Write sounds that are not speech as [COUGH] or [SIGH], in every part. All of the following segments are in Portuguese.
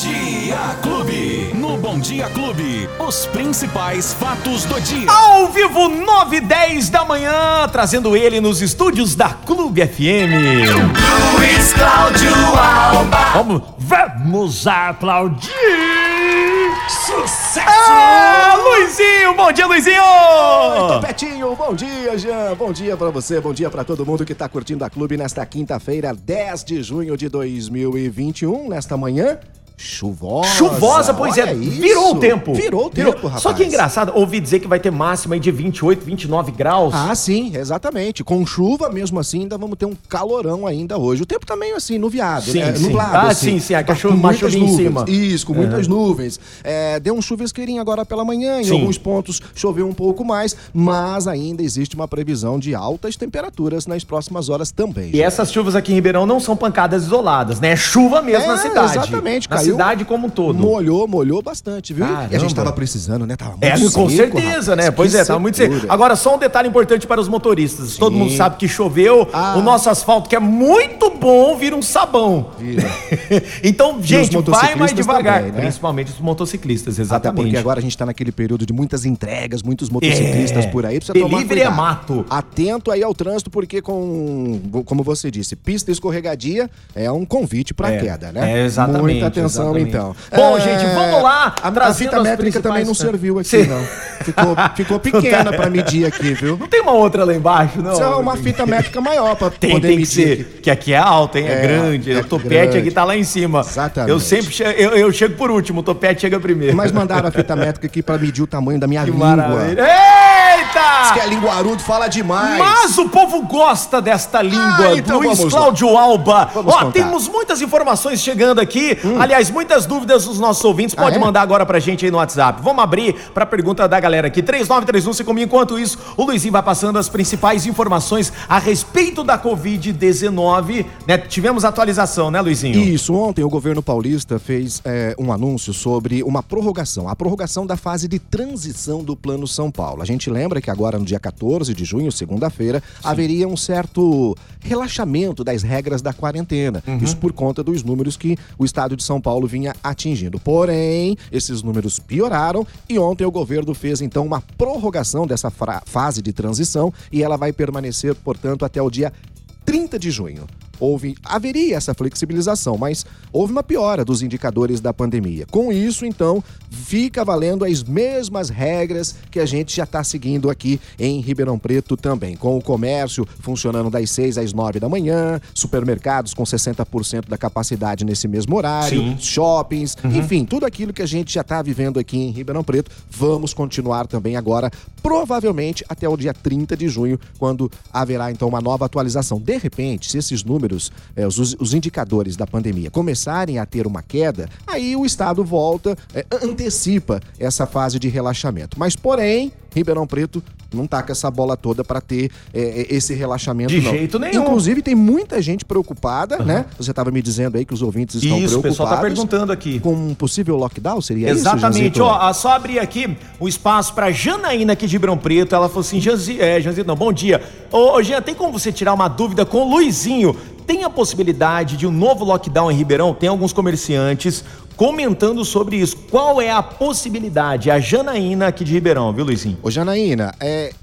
Dia Clube. No Bom Dia Clube, os principais fatos do dia. Ao vivo, 9 e 10 da manhã, trazendo ele nos estúdios da Clube FM. Luiz Cláudio Alba. Vamos, vamos aplaudir! Sucesso! Ah, Luizinho! Bom dia, Luizinho! Petinho, bom dia, Jean. Bom dia pra você, bom dia pra todo mundo que tá curtindo a clube nesta quinta-feira, 10 de junho de 2021, nesta manhã. Chuvosa. Chuvosa, pois é, isso. virou o tempo. Virou o tempo, rapaz. Só que é engraçado, ouvi dizer que vai ter máxima aí de 28, 29 graus. Ah, sim, exatamente. Com chuva, mesmo assim, ainda vamos ter um calorão ainda hoje. O tempo tá meio assim, nuviado, Sim, né? sim. Nublado. Ah, assim. sim, sim, a Tá chuva- uma em cima. Isso, com muitas nuvens. É, deu um chuvisqueirinho agora pela manhã, em Sim. alguns pontos choveu um pouco mais, mas ainda existe uma previsão de altas temperaturas nas próximas horas também. E essas chuvas aqui em Ribeirão não são pancadas isoladas, né? É chuva mesmo É, na cidade. exatamente, caiu. Cidade como um todo. Molhou, molhou bastante, viu? E a Caramba. gente tava precisando, né? Tava muito É, com seco, certeza, rapaz. né? Pois é, tava muito seco. Agora, só um detalhe importante para os motoristas. Todo mundo sabe que choveu, Ah. o nosso asfalto, que é muito bom, vira um sabão. Vira. [LAUGHS] então, gente, vai mais devagar. também, né? Principalmente os motociclistas, Até exatamente. porque agora a gente tá naquele período de muitas entregas, muitos motociclistas É. por aí. Precisa Delivery tomar cuidado. é mato. Atento aí ao trânsito, porque com, como você disse, pista escorregadia é um convite pra É. queda, né? É, exatamente. Muita atenção, exatamente. então. Bom, É, gente, vamos lá. A, a fita métrica também não principais- serviu aqui, Sim. não. Ficou, ficou pequena pra medir aqui, viu? Não tem uma outra lá embaixo, não? Precisa uma fita métrica maior pra Tem, poder tem que medir ser. aqui. Que aqui é alta, hein? É, É, grande. é o topete grande. aqui tá lá em cima. Exatamente. Eu sempre che eu, eu chego por último, o topete chega primeiro. Mas mandaram a fita métrica aqui pra medir o tamanho da minha que língua. maravilha. Diz que Eita! é linguarudo, fala demais. Mas o povo gosta desta língua. Ah, então Luiz. Cláudio Alba. Vamos Ó, contar. temos muitas informações chegando aqui. Aliás, muitas dúvidas dos nossos ouvintes. Ah, Pode é? mandar agora pra gente aí no WhatsApp. Vamos abrir pra pergunta da galera aqui. 3931 Enquanto isso, o Luizinho vai passando as principais informações a respeito da Covid-19. Né? Tivemos atualização, né, Luizinho? Isso, ontem o governo paulista fez é, um anúncio sobre uma prorrogação, a prorrogação da fase de transição do Plano São Paulo. A gente lembra que agora, no dia 14 de junho, segunda-feira, haveria um certo relaxamento das regras da quarentena. Uhum. Isso por conta dos números que o estado de São Paulo vinha atingindo. Porém, esses números pioraram e ontem o governo fez então uma prorrogação dessa fase de transição e ela vai permanecer, portanto, até o dia 30 de junho. Houve, haveria essa flexibilização, mas houve uma piora dos indicadores da pandemia. Com isso, então, fica valendo as mesmas regras que a gente já está seguindo aqui em Ribeirão Preto também, com o comércio funcionando das 6 às 9 da manhã, supermercados com 60% da capacidade nesse mesmo horário, Sim. shoppings, enfim, tudo aquilo que a gente já está vivendo aqui em Ribeirão Preto, vamos continuar também agora, provavelmente até o dia 30 de junho, quando haverá então uma nova atualização. De repente, se esses números, eh, os, os indicadores da pandemia começarem a ter uma queda, aí o Estado volta, eh, antecipa essa fase de relaxamento. Mas, porém, Ribeirão Preto não tá com essa bola toda para ter eh, esse relaxamento, De não. jeito nenhum. Inclusive, tem muita gente preocupada, né? Você estava me dizendo aí que os ouvintes estão Isso, o preocupados. pessoal tá perguntando aqui. Com um possível lockdown, seria Exatamente, isso, Janzito? ó, só abrir aqui o espaço pra Janaína aqui de Ribeirão Preto. Ela falou assim: Janzi, é, Janzito, não, bom dia. Ô Jean, tem como você tirar uma dúvida com o Luizinho? Tem a possibilidade de um novo lockdown em Ribeirão? Tem alguns comerciantes comentando sobre isso. Qual é a possibilidade? A Janaína aqui de Ribeirão, viu, Luizinho? Ô, Janaína, é,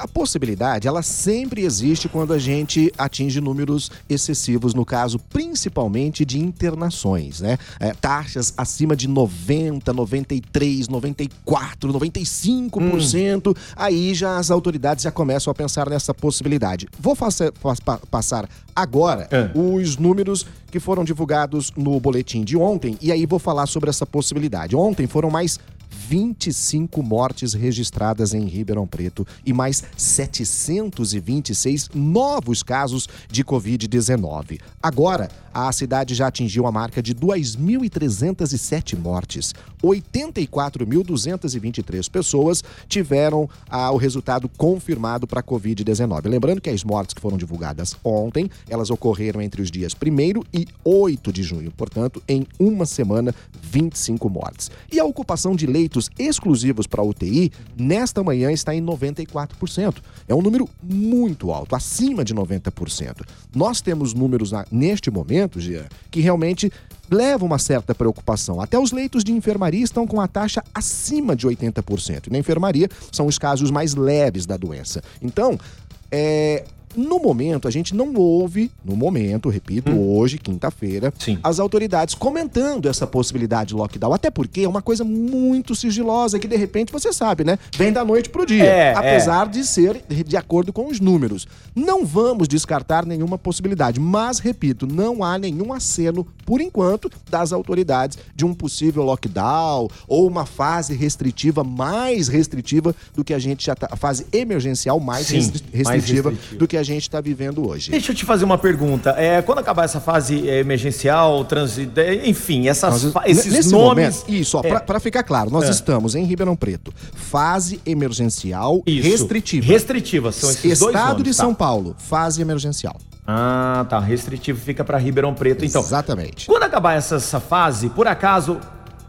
a possibilidade, ela sempre existe quando a gente atinge números excessivos, no caso, principalmente de internações, né? É, taxas acima de 90, 93, 94, 95%, aí já as autoridades já começam a pensar nessa possibilidade. Vou faça- fa- pa- passar agora É. os números que foram divulgados no boletim de ontem, e aí vou falar sobre essa possibilidade. Ontem foram mais 25 mortes registradas em Ribeirão Preto e mais 726 novos casos de Covid-19. Agora, a cidade já atingiu a marca de 2.307 mortes. 84.223 pessoas tiveram ah, o resultado confirmado para a Covid-19. Lembrando que as mortes que foram divulgadas ontem, elas ocorreram entre os dias 1 e 8 de junho. Portanto, em uma semana, 25 mortes. E a ocupação de leitos exclusivos para UTI, nesta manhã, está em 94%. É um número muito alto, acima de 90%. Nós temos números neste momento, Gia, que realmente leva uma certa preocupação. Até os leitos de enfermaria estão com a taxa acima de 80%. E na enfermaria são os casos mais leves da doença. Então, é, no momento, a gente não ouve, no momento, repito, hum. hoje, quinta-feira, as autoridades comentando essa possibilidade de lockdown. Até porque é uma coisa muito sigilosa que, de repente, você sabe, né? Vem da noite pro dia. É, apesar é. de ser de acordo com os números. Não vamos descartar nenhuma possibilidade, mas, repito, não há nenhum aceno, por enquanto, das autoridades de um possível lockdown ou uma fase restritiva mais restritiva do que a gente já tá. A fase emergencial mais, Sim, restritiva, mais restritiva do que a a gente está vivendo hoje. Deixa eu te fazer uma pergunta. É, quando acabar essa fase é, emergencial, transit, é, enfim, essas, nós, esses nomes. Momento, isso, é. para ficar claro, nós é. estamos em Ribeirão Preto. Fase emergencial isso. restritiva. Restritiva, são esses Estado dois nomes, de tá. São Paulo, fase emergencial. Ah, tá. Restritivo fica para Ribeirão Preto, então. Exatamente. Quando acabar essa, essa fase, por acaso,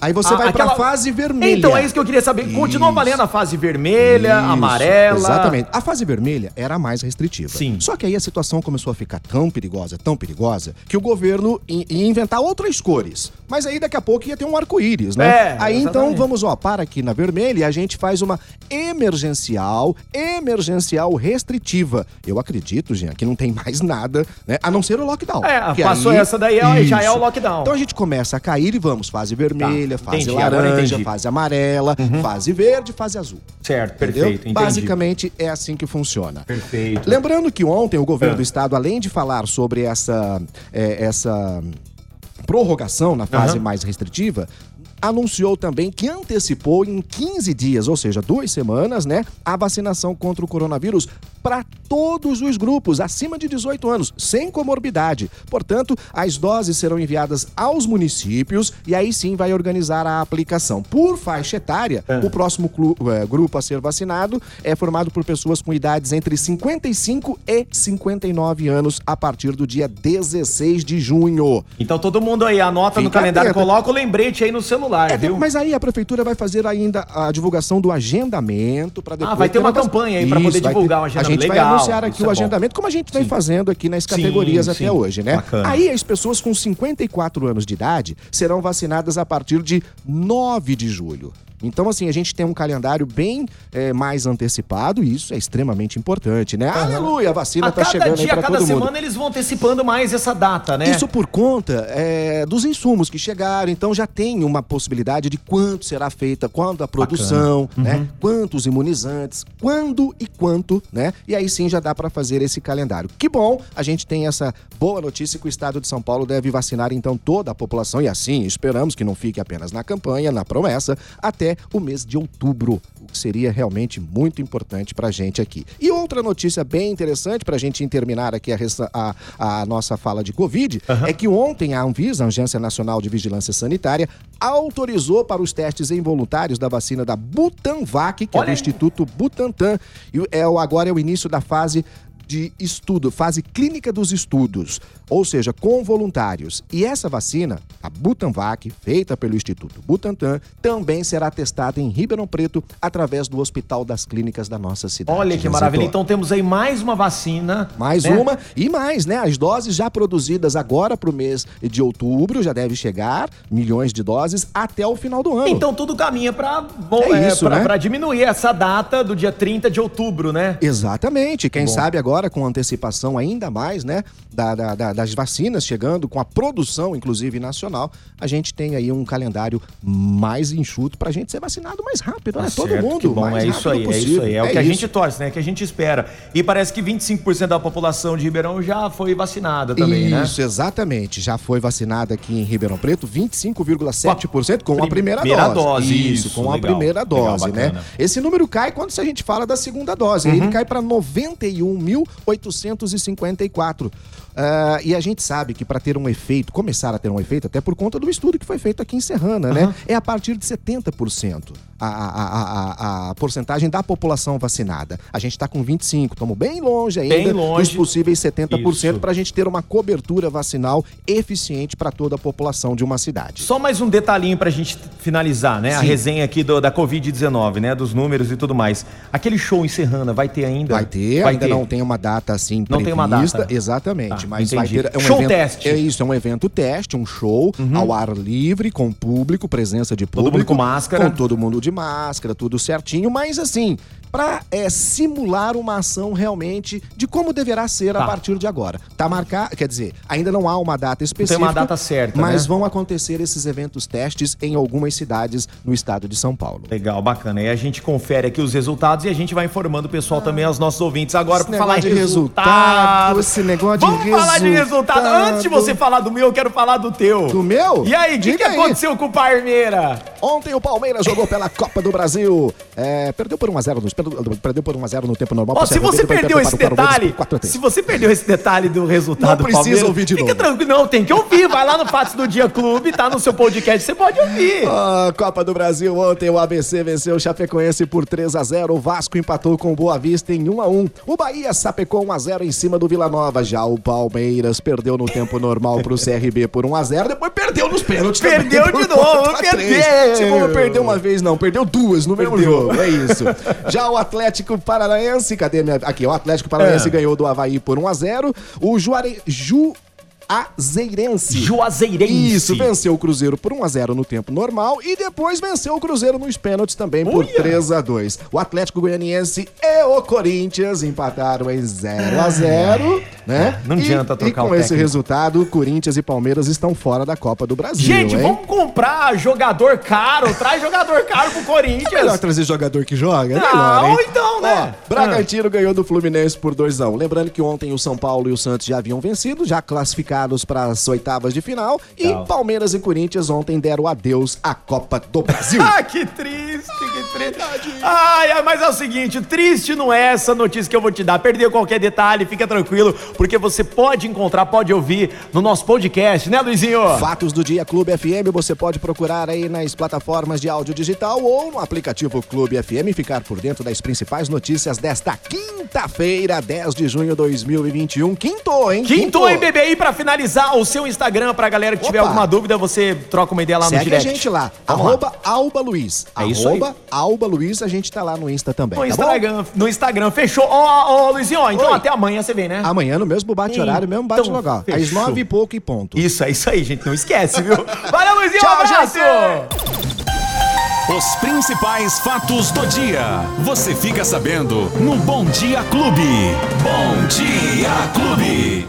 Aí você a, vai aquela... pra fase vermelha. Então, é isso que eu queria saber. Isso. Continua valendo a fase vermelha, isso. amarela. Exatamente. A fase vermelha era a mais restritiva. Sim. Só que aí a situação começou a ficar tão perigosa, tão perigosa, que o governo ia inventar outras cores. Mas aí daqui a pouco ia ter um arco-íris, né? É, aí então, exatamente. então vamos, ó, para aqui na vermelha e a gente faz uma emergencial, emergencial restritiva. Eu acredito, gente, que não tem mais nada, né? A não ser o lockdown. É, passou aí... essa daí, isso. já é o lockdown. Então a gente começa a cair e vamos, fase vermelha. Tá vermelha, fase entendi, laranja, fase amarela, uhum. fase verde, fase azul. Certo, entendeu? perfeito. Entendi. Basicamente é assim que funciona. Perfeito. Lembrando que ontem o governo é. do estado, além de falar sobre essa, é, essa prorrogação na fase uhum. mais restritiva, anunciou também que antecipou em 15 dias, ou seja, duas semanas, né, a vacinação contra o coronavírus para todos os grupos acima de 18 anos, sem comorbidade. Portanto, as doses serão enviadas aos municípios e aí sim vai organizar a aplicação. Por faixa etária, é. o próximo é, grupo a ser vacinado é formado por pessoas com idades entre 55 e 59 anos a partir do dia 16 de junho. Então todo mundo aí anota Fica no calendário, atento. coloca o lembrete aí no celular, é, viu? Mas aí a prefeitura vai fazer ainda a divulgação do agendamento para depois. Ah, vai ter uma, uma campanha aí para poder divulgar ter... o agendamento gente Legal, vai anunciar aqui o é agendamento, como a gente vem sim. fazendo aqui nas categorias sim, até sim. hoje, né? Bacana. Aí as pessoas com 54 anos de idade serão vacinadas a partir de 9 de julho. Então, assim, a gente tem um calendário bem é, mais antecipado e isso é extremamente importante, né? Uhum. Aleluia, a vacina a tá chegando dia, aí pra todo mundo. Cada semana eles vão antecipando mais essa data, né? Isso por conta é, dos insumos que chegaram, então já tem uma possibilidade de quanto será feita, quando a produção, uhum. né? Quantos imunizantes, quando e quanto, né? E aí sim já dá para fazer esse calendário. Que bom, a gente tem essa boa notícia que o estado de São Paulo deve vacinar então toda a população e assim esperamos que não fique apenas na campanha, na promessa, até o mês de outubro, o que seria realmente muito importante para a gente aqui. E outra notícia bem interessante para a gente terminar aqui a, a, a, nossa fala de Covid uhum. é que ontem a Anvisa, a Agência Nacional de Vigilância Sanitária, autorizou para os testes involuntários da vacina da Butanvac, que Olha. é do Instituto Butantan. E é, agora é o início da fase de estudo, fase clínica dos estudos, ou seja, com voluntários. E essa vacina, a Butanvac, feita pelo Instituto Butantan, também será testada em Ribeirão Preto através do Hospital das Clínicas da nossa cidade. Olha que maravilha. Então temos aí mais uma vacina. Mais né? uma e mais, né? As doses já produzidas agora para o mês de outubro já deve chegar, milhões de doses, até o final do ano. Então tudo caminha para é é, né? diminuir essa data do dia 30 de outubro, né? Exatamente. Quem Bom. sabe agora agora com antecipação ainda mais, né, da, da, da, das vacinas chegando, com a produção, inclusive, nacional, a gente tem aí um calendário mais enxuto pra gente ser vacinado mais rápido, né? Tá Todo certo, mundo. bom, é isso aí, possível. é isso aí. É, é o que isso. a gente torce, né? Que a gente espera. E parece que 25% da população de Ribeirão já foi vacinada também, isso, né? Isso, exatamente. Já foi vacinada aqui em Ribeirão Preto, 25,7% com a primeira, primeira dose. dose. Isso, com legal, a primeira dose, legal, né? Esse número cai quando a gente fala da segunda dose. Uhum. Ele cai para 91 mil 854. Uh, e a gente sabe que para ter um efeito, começar a ter um efeito, até por conta do estudo que foi feito aqui em Serrana, uhum. né? É a partir de 70% a, a, a, a, porcentagem da população vacinada. A gente está com 25%, estamos bem longe ainda bem longe. dos possíveis 70% para a gente ter uma cobertura vacinal eficiente para toda a população de uma cidade. Só mais um detalhinho para a gente finalizar, né? Sim. A resenha aqui do, da Covid-19, né? Dos números e tudo mais. Aquele show em Serrana vai ter ainda? Vai ter, vai ainda ter. não tem uma data assim não prevista. Tem uma data. Exatamente. Tá. Mas Entendi. vai ter é um Show evento, teste. Uhum. É isso, é um evento teste, um show ao ar livre, com público, presença de público. mundo com máscara. Com todo mundo de máscara, tudo certinho, mas assim, pra é, simular uma ação realmente de como deverá ser Tá. a partir de agora. Tá marcado, quer dizer, ainda não há uma data específica. uma data certa, Mas né? vão acontecer esses eventos testes em algumas cidades no estado de São Paulo. Legal, bacana. E a gente confere aqui os resultados e a gente vai informando o pessoal também, aos nossos ouvintes. Agora, pra falar de resultado. resultado, esse negócio de Vamos falar de resultado. Antes de você falar do meu, eu quero falar do teu. Do meu? E aí, o que, que aconteceu com o Parmeira? Ontem o Palmeiras jogou pela Copa do Brasil. É, perdeu por 1x0 no, perdeu, perdeu por 1x0 no tempo normal. Pro se você perdeu esse detalhe, por 4 a 3. se você perdeu esse detalhe do resultado Não precisa ouvir de fica novo. tranquilo, não, tem que ouvir, vai lá no Fatos do Dia Clube, tá no seu podcast, você pode ouvir. [LAUGHS] Ah, Copa do Brasil ontem o ABC venceu o Chapecoense por 3 a 0. O Vasco empatou com o Boa Vista em 1 a 1. O Bahia sapecou 1 a 0 em cima do Vila Nova. Já o Palmeiras perdeu no tempo normal pro CRB por 1 a 0. Depois perdeu nos pênaltis. também Perdeu [LAUGHS] por de novo, 4 a 3. perdeu. Uma vez não, perdeu duas no mesmo Perdeu. jogo. É isso. [LAUGHS] Já o Atlético Paranaense, cadê minha aqui, o Atlético Paranaense É. ganhou do Havaí por 1 a 0. O Juare Juazeirense Juazeirense. isso, venceu o Cruzeiro por 1x0 no tempo normal e depois venceu o Cruzeiro nos pênaltis também por Uia! 3x2. O Atlético Goianiense e o Corinthians empataram em 0x0, né? Não E- adianta trocar E com o esse técnico. resultado, Corinthians e Palmeiras estão fora da Copa do Brasil, Gente, hein? vamos comprar jogador caro, traz jogador caro pro Corinthians. É melhor trazer jogador que joga? É Não, melhor, hein? então, né? Ó, Bragantino ganhou do Fluminense por 2x1. Lembrando que ontem o São Paulo e o Santos já haviam vencido, já classificados para as oitavas de final. Legal. E Palmeiras e Corinthians ontem deram adeus à Copa do Brasil. [LAUGHS] Ah, que triste, triste. Ai, mas é o seguinte, triste não é essa notícia que eu vou te dar. Perdeu qualquer detalhe, fica tranquilo, porque você pode encontrar, pode ouvir no nosso podcast, né, Luizinho? Fatos do Dia Clube FM você pode procurar aí nas plataformas de áudio digital ou no aplicativo Clube FM e ficar por dentro das principais notícias desta quinta-feira, 10 de junho de 2021. Quinto, hein? Quinto hein, bebê, aí pra finalizar o seu Instagram, pra galera que tiver Opa. alguma dúvida, você troca uma ideia lá no Segue direct. a gente lá, Vamos lá. arroba Alba Luiz. É isso arroba Alba Luiz, a gente tá lá no Insta também, No tá bom? Instagram, no Instagram, fechou. Ó, ó, Luizinho, ó, então Oi. até amanhã você vem, né? Amanhã no mesmo bate-horário, mesmo bate Então. Às nove e pouco e ponto. Isso, é isso aí, gente, não esquece, viu? [LAUGHS] Valeu, Luizinho, um Tchau, abraço! gente! Os principais fatos do dia. Você fica sabendo no Bom Dia Clube. Bom Dia Clube.